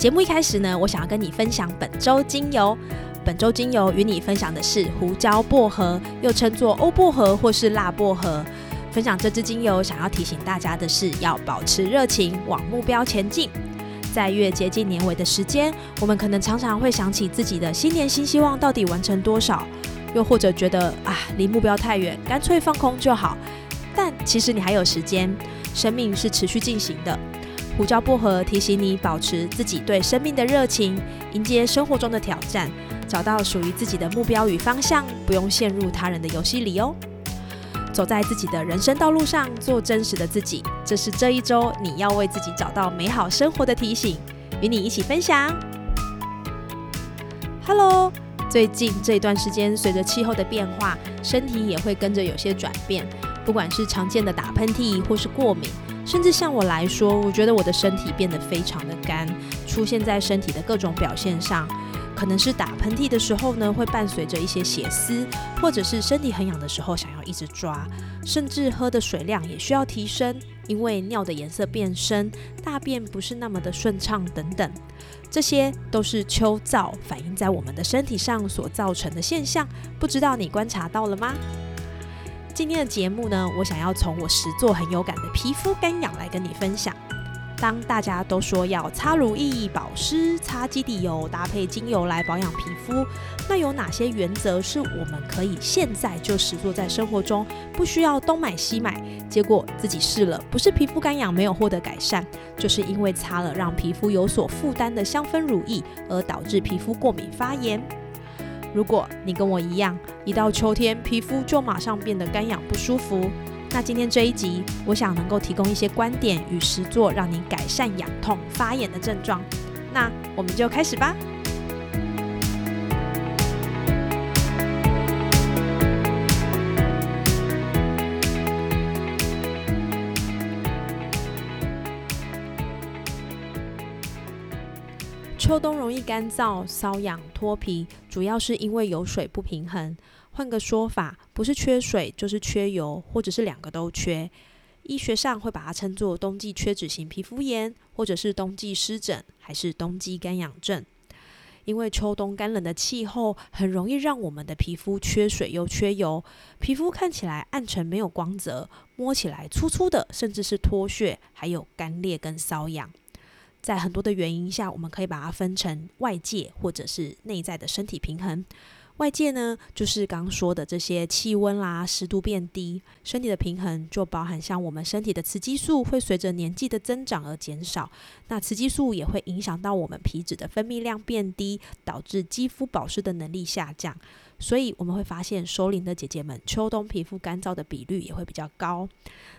节目一开始呢，我想要跟你分享本周精油。本周精油与你分享的是胡椒薄荷，又称作欧薄荷或是辣薄荷。分享这支精油，想要提醒大家的是，要保持热情，往目标前进。在越接近年尾的时间，我们可能常常会想起自己的新年新希望到底完成多少，又或者觉得啊，离目标太远，干脆放空就好。但其实你还有时间，生命是持续进行的。胡椒薄荷提醒你保持自己对生命的热情，迎接生活中的挑战，找到属于自己的目标与方向，不用陷入他人的游戏里哦。走在自己的人生道路上，做真实的自己，这是这一周你要为自己找到美好生活的提醒，与你一起分享。Hello，最近这段时间，随着气候的变化，身体也会跟着有些转变，不管是常见的打喷嚏或是过敏。甚至像我来说，我觉得我的身体变得非常的干，出现在身体的各种表现上，可能是打喷嚏的时候呢，会伴随着一些血丝，或者是身体很痒的时候想要一直抓，甚至喝的水量也需要提升，因为尿的颜色变深，大便不是那么的顺畅等等，这些都是秋燥反映在我们的身体上所造成的现象，不知道你观察到了吗？今天的节目呢，我想要从我实作很有感的皮肤干痒来跟你分享。当大家都说要擦乳液、保湿、擦基底油，搭配精油来保养皮肤，那有哪些原则是我们可以现在就实作在生活中，不需要东买西买？结果自己试了，不是皮肤干痒没有获得改善，就是因为擦了让皮肤有所负担的香氛乳液，而导致皮肤过敏发炎。如果你跟我一样，一到秋天皮肤就马上变得干痒不舒服，那今天这一集，我想能够提供一些观点与实作，让你改善痒痛发炎的症状。那我们就开始吧。秋冬容易干燥、瘙痒、脱皮，主要是因为油水不平衡。换个说法，不是缺水，就是缺油，或者是两个都缺。医学上会把它称作冬季缺脂型皮肤炎，或者是冬季湿疹，还是冬季干痒症。因为秋冬干冷的气候，很容易让我们的皮肤缺水又缺油，皮肤看起来暗沉没有光泽，摸起来粗粗的，甚至是脱屑，还有干裂跟瘙痒。在很多的原因下，我们可以把它分成外界或者是内在的身体平衡。外界呢，就是刚刚说的这些气温啦、湿度变低，身体的平衡就包含像我们身体的雌激素会随着年纪的增长而减少，那雌激素也会影响到我们皮脂的分泌量变低，导致肌肤保湿的能力下降。所以我们会发现，熟龄的姐姐们秋冬皮肤干燥的比率也会比较高。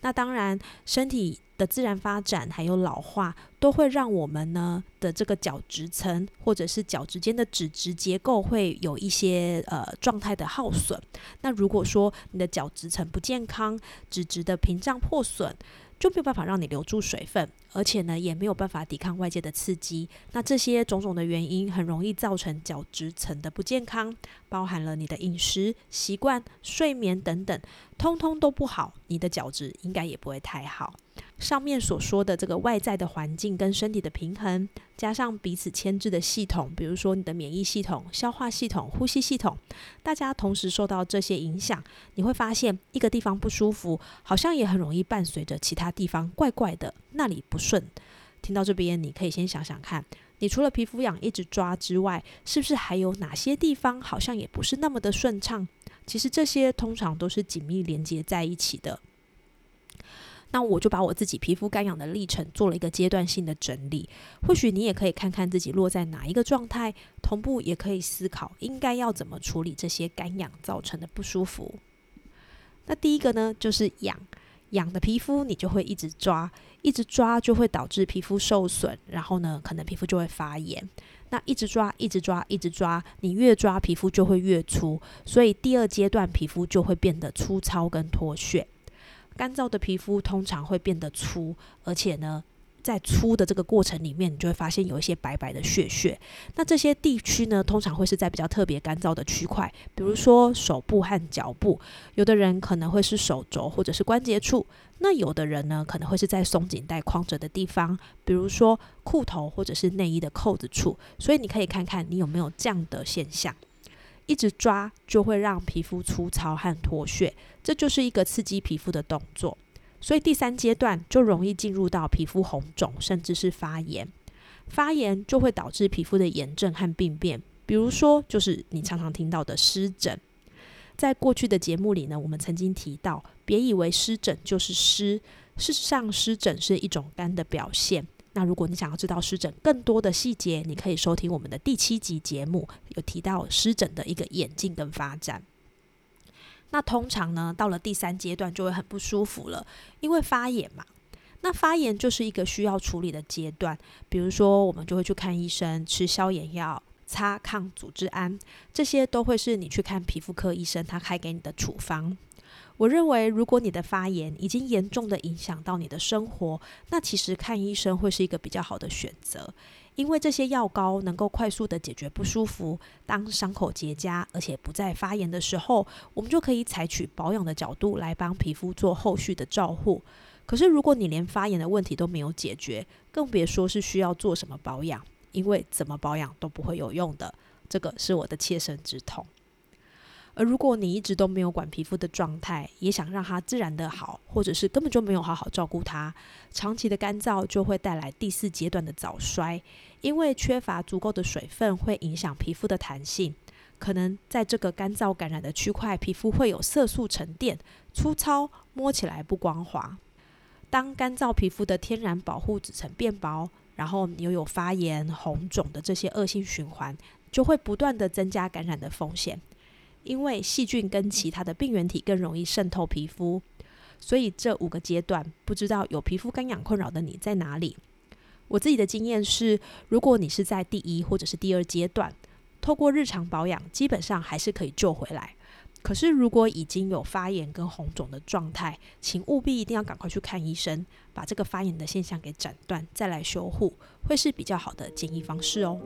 那当然，身体。的自然发展还有老化，都会让我们呢的这个角质层或者是角质间的脂质结构会有一些呃状态的耗损。那如果说你的角质层不健康，脂质的屏障破损。就没有办法让你留住水分，而且呢，也没有办法抵抗外界的刺激。那这些种种的原因，很容易造成角质层的不健康，包含了你的饮食习惯、睡眠等等，通通都不好，你的角质应该也不会太好。上面所说的这个外在的环境跟身体的平衡，加上彼此牵制的系统，比如说你的免疫系统、消化系统、呼吸系统，大家同时受到这些影响，你会发现一个地方不舒服，好像也很容易伴随着其他地方怪怪的，那里不顺。听到这边，你可以先想想看，你除了皮肤痒一直抓之外，是不是还有哪些地方好像也不是那么的顺畅？其实这些通常都是紧密连接在一起的。那我就把我自己皮肤干痒的历程做了一个阶段性的整理，或许你也可以看看自己落在哪一个状态，同步也可以思考应该要怎么处理这些干痒造成的不舒服。那第一个呢，就是痒，痒的皮肤你就会一直抓，一直抓就会导致皮肤受损，然后呢，可能皮肤就会发炎。那一直抓，一直抓，一直抓，你越抓皮肤就会越粗，所以第二阶段皮肤就会变得粗糙跟脱屑。干燥的皮肤通常会变得粗，而且呢。在粗的这个过程里面，你就会发现有一些白白的血血。那这些地区呢，通常会是在比较特别干燥的区块，比如说手部和脚部。有的人可能会是手肘或者是关节处，那有的人呢，可能会是在松紧带框着的地方，比如说裤头或者是内衣的扣子处。所以你可以看看你有没有这样的现象，一直抓就会让皮肤粗糙和脱屑，这就是一个刺激皮肤的动作。所以第三阶段就容易进入到皮肤红肿，甚至是发炎。发炎就会导致皮肤的炎症和病变，比如说就是你常常听到的湿疹。在过去的节目里呢，我们曾经提到，别以为湿疹就是湿，事实上湿疹是一种干的表现。那如果你想要知道湿疹更多的细节，你可以收听我们的第七集节目，有提到湿疹的一个演进跟发展。那通常呢，到了第三阶段就会很不舒服了，因为发炎嘛。那发炎就是一个需要处理的阶段，比如说我们就会去看医生，吃消炎药，擦抗组织胺，这些都会是你去看皮肤科医生他开给你的处方。我认为，如果你的发炎已经严重的影响到你的生活，那其实看医生会是一个比较好的选择。因为这些药膏能够快速的解决不舒服，当伤口结痂而且不再发炎的时候，我们就可以采取保养的角度来帮皮肤做后续的照护。可是如果你连发炎的问题都没有解决，更别说是需要做什么保养，因为怎么保养都不会有用的。这个是我的切身之痛。而如果你一直都没有管皮肤的状态，也想让它自然的好，或者是根本就没有好好照顾它，长期的干燥就会带来第四阶段的早衰。因为缺乏足够的水分，会影响皮肤的弹性，可能在这个干燥感染的区块，皮肤会有色素沉淀，粗糙，摸起来不光滑。当干燥皮肤的天然保护纸层变薄，然后又有发炎、红肿的这些恶性循环，就会不断的增加感染的风险。因为细菌跟其他的病原体更容易渗透皮肤，所以这五个阶段，不知道有皮肤干痒困扰的你在哪里？我自己的经验是，如果你是在第一或者是第二阶段，透过日常保养，基本上还是可以救回来。可是如果已经有发炎跟红肿的状态，请务必一定要赶快去看医生，把这个发炎的现象给斩断，再来修护，会是比较好的建议方式哦。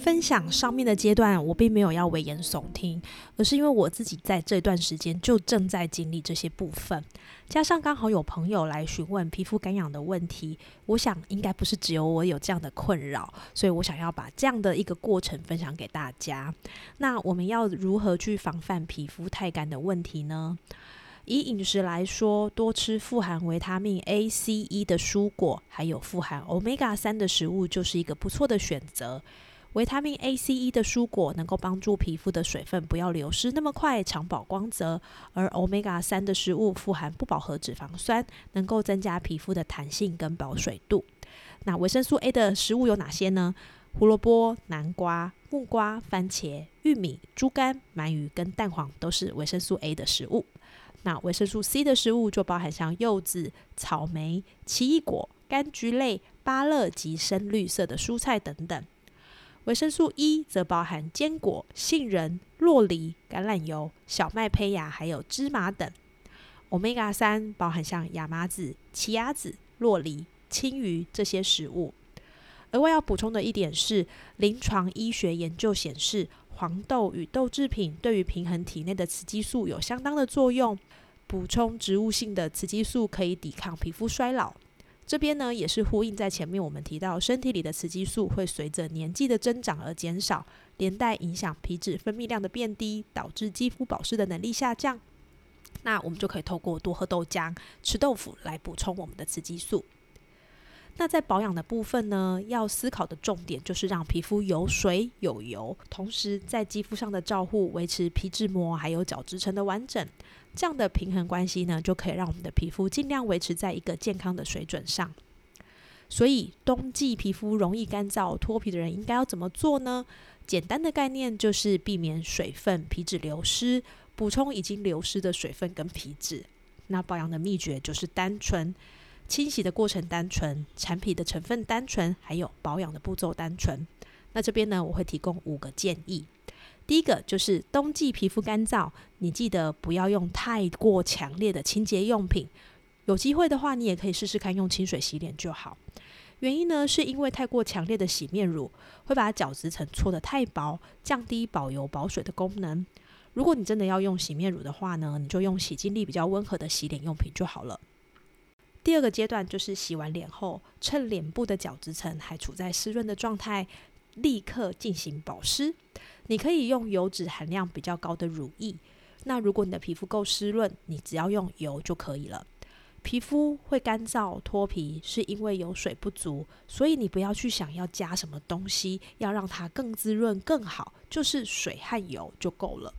分享上面的阶段，我并没有要危言耸听，而是因为我自己在这段时间就正在经历这些部分，加上刚好有朋友来询问皮肤干痒的问题，我想应该不是只有我有这样的困扰，所以我想要把这样的一个过程分享给大家。那我们要如何去防范皮肤太干的问题呢？以饮食来说，多吃富含维他命 A、C、E 的蔬果，还有富含 Omega 三的食物，就是一个不错的选择。维他命 A、C、E 的蔬果能够帮助皮肤的水分不要流失那么快，长保光泽；而 Omega 三的食物富含不饱和脂肪酸，能够增加皮肤的弹性跟保水度。那维生素 A 的食物有哪些呢？胡萝卜、南瓜、木瓜、番茄、玉米、猪肝、鳗鱼跟蛋黄都是维生素 A 的食物。那维生素 C 的食物就包含像柚子、草莓、奇异果、柑橘类、芭乐及深绿色的蔬菜等等。维生素 E 则包含坚果、杏仁、洛梨、橄榄油、小麦胚芽，还有芝麻等。Omega 三包含像亚麻籽、奇亚籽、洛梨、青鱼这些食物。额外要补充的一点是，临床医学研究显示，黄豆与豆制品对于平衡体内的雌激素有相当的作用。补充植物性的雌激素可以抵抗皮肤衰老。这边呢，也是呼应在前面我们提到，身体里的雌激素会随着年纪的增长而减少，连带影响皮脂分泌量的变低，导致肌肤保湿的能力下降。那我们就可以透过多喝豆浆、吃豆腐来补充我们的雌激素。那在保养的部分呢，要思考的重点就是让皮肤有水有油，同时在肌肤上的照护，维持皮脂膜还有角质层的完整。这样的平衡关系呢，就可以让我们的皮肤尽量维持在一个健康的水准上。所以，冬季皮肤容易干燥脱皮的人应该要怎么做呢？简单的概念就是避免水分、皮脂流失，补充已经流失的水分跟皮脂。那保养的秘诀就是单纯，清洗的过程单纯，产品的成分单纯，还有保养的步骤单纯。那这边呢，我会提供五个建议。第一个就是冬季皮肤干燥，你记得不要用太过强烈的清洁用品。有机会的话，你也可以试试看用清水洗脸就好。原因呢，是因为太过强烈的洗面乳会把角质层搓得太薄，降低保油保水的功能。如果你真的要用洗面乳的话呢，你就用洗净力比较温和的洗脸用品就好了。第二个阶段就是洗完脸后，趁脸部的角质层还处在湿润的状态。立刻进行保湿，你可以用油脂含量比较高的乳液。那如果你的皮肤够湿润，你只要用油就可以了。皮肤会干燥脱皮，是因为油水不足，所以你不要去想要加什么东西，要让它更滋润更好，就是水和油就够了。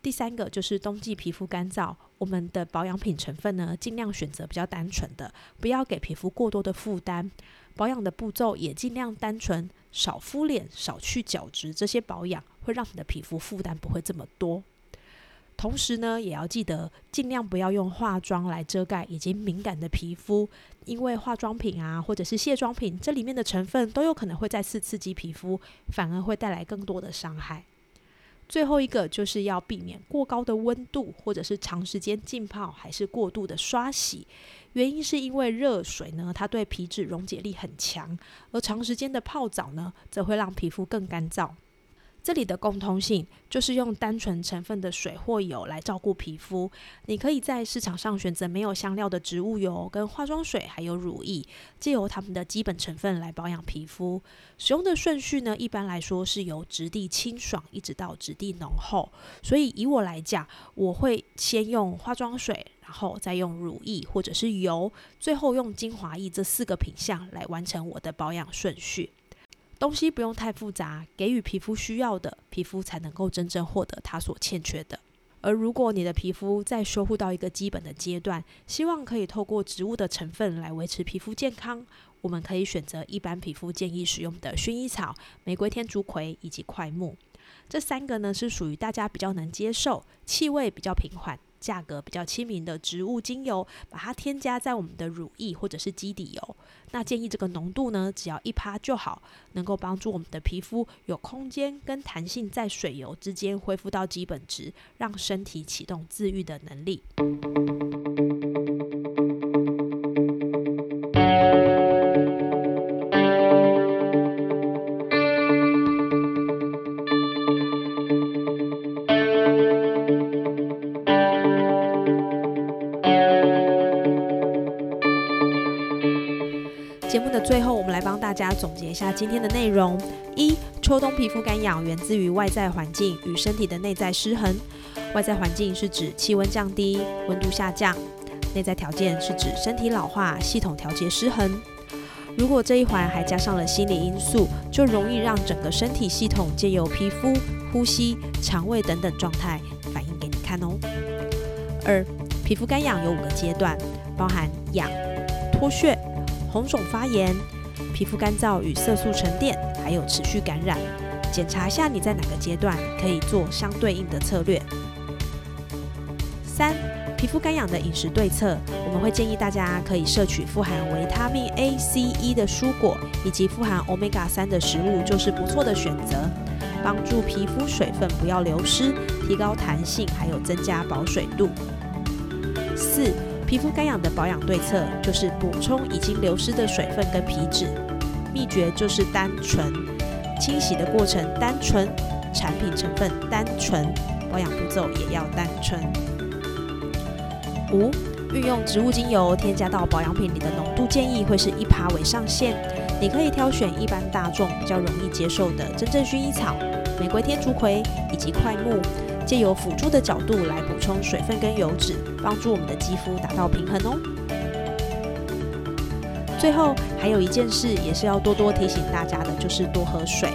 第三个就是冬季皮肤干燥，我们的保养品成分呢，尽量选择比较单纯的，不要给皮肤过多的负担。保养的步骤也尽量单纯，少敷脸，少去角质，这些保养会让你的皮肤负担不会这么多。同时呢，也要记得尽量不要用化妆来遮盖已经敏感的皮肤，因为化妆品啊或者是卸妆品，这里面的成分都有可能会再次刺激皮肤，反而会带来更多的伤害。最后一个就是要避免过高的温度，或者是长时间浸泡，还是过度的刷洗。原因是因为热水呢，它对皮脂溶解力很强，而长时间的泡澡呢，则会让皮肤更干燥。这里的共通性就是用单纯成分的水或油来照顾皮肤。你可以在市场上选择没有香料的植物油、跟化妆水，还有乳液，借由它们的基本成分来保养皮肤。使用的顺序呢，一般来说是由质地清爽一直到质地浓厚。所以以我来讲，我会先用化妆水，然后再用乳液或者是油，最后用精华液这四个品相来完成我的保养顺序。东西不用太复杂，给予皮肤需要的，皮肤才能够真正获得它所欠缺的。而如果你的皮肤在修复到一个基本的阶段，希望可以透过植物的成分来维持皮肤健康，我们可以选择一般皮肤建议使用的薰衣草、玫瑰天竺葵以及块木。这三个呢是属于大家比较能接受，气味比较平缓。价格比较亲民的植物精油，把它添加在我们的乳液或者是基底油。那建议这个浓度呢，只要一趴就好，能够帮助我们的皮肤有空间跟弹性，在水油之间恢复到基本值，让身体启动自愈的能力。节目的最后，我们来帮大家总结一下今天的内容：一、秋冬皮肤干痒源自于外在环境与身体的内在失衡。外在环境是指气温降低、温度下降；内在条件是指身体老化、系统调节失衡。如果这一环还加上了心理因素，就容易让整个身体系统借由皮肤、呼吸、肠胃等等状态反应给你看哦。二、皮肤干痒有五个阶段，包含痒、脱屑。红肿发炎、皮肤干燥与色素沉淀，还有持续感染，检查一下你在哪个阶段，可以做相对应的策略。三、皮肤干痒的饮食对策，我们会建议大家可以摄取富含维他命 A、C、E 的蔬果，以及富含 Omega 三的食物，就是不错的选择，帮助皮肤水分不要流失，提高弹性，还有增加保水度。四。皮肤干痒的保养对策就是补充已经流失的水分跟皮脂，秘诀就是单纯，清洗的过程单纯，产品成分单纯，保养步骤也要单纯。五、运用植物精油添加到保养品里的浓度建议会是一趴为上限，你可以挑选一般大众比较容易接受的真正薰衣草、玫瑰天竺葵以及块木。借由辅助的角度来补充水分跟油脂，帮助我们的肌肤达到平衡哦。最后还有一件事也是要多多提醒大家的，就是多喝水，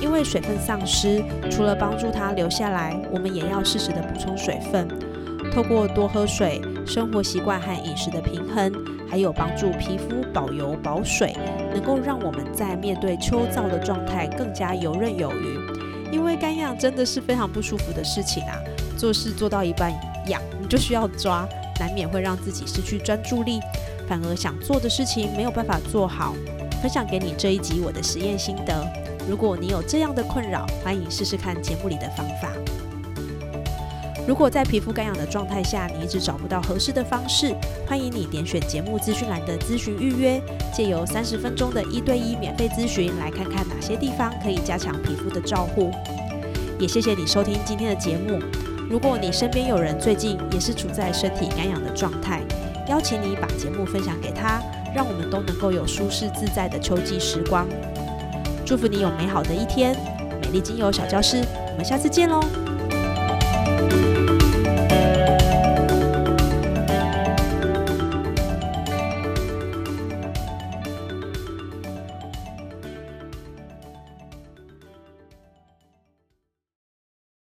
因为水分丧失，除了帮助它留下来，我们也要适时的补充水分。透过多喝水、生活习惯和饮食的平衡，还有帮助皮肤保油保水，能够让我们在面对秋燥的状态更加游刃有余。因为干痒真的是非常不舒服的事情啊，做事做到一半痒，你就需要抓，难免会让自己失去专注力，反而想做的事情没有办法做好。分享给你这一集我的实验心得。如果你有这样的困扰，欢迎试试看节目里的方法。如果在皮肤干痒的状态下，你一直找不到合适的方式，欢迎你点选节目资讯栏的咨询预约，借由三十分钟的一对一免费咨询，来看看哪些地方可以加强皮肤的照护。也谢谢你收听今天的节目。如果你身边有人最近也是处在身体干痒的状态，邀请你把节目分享给他。让我们都能够有舒适自在的秋季时光。祝福你有美好的一天，美丽精油小教室，我们下次见喽。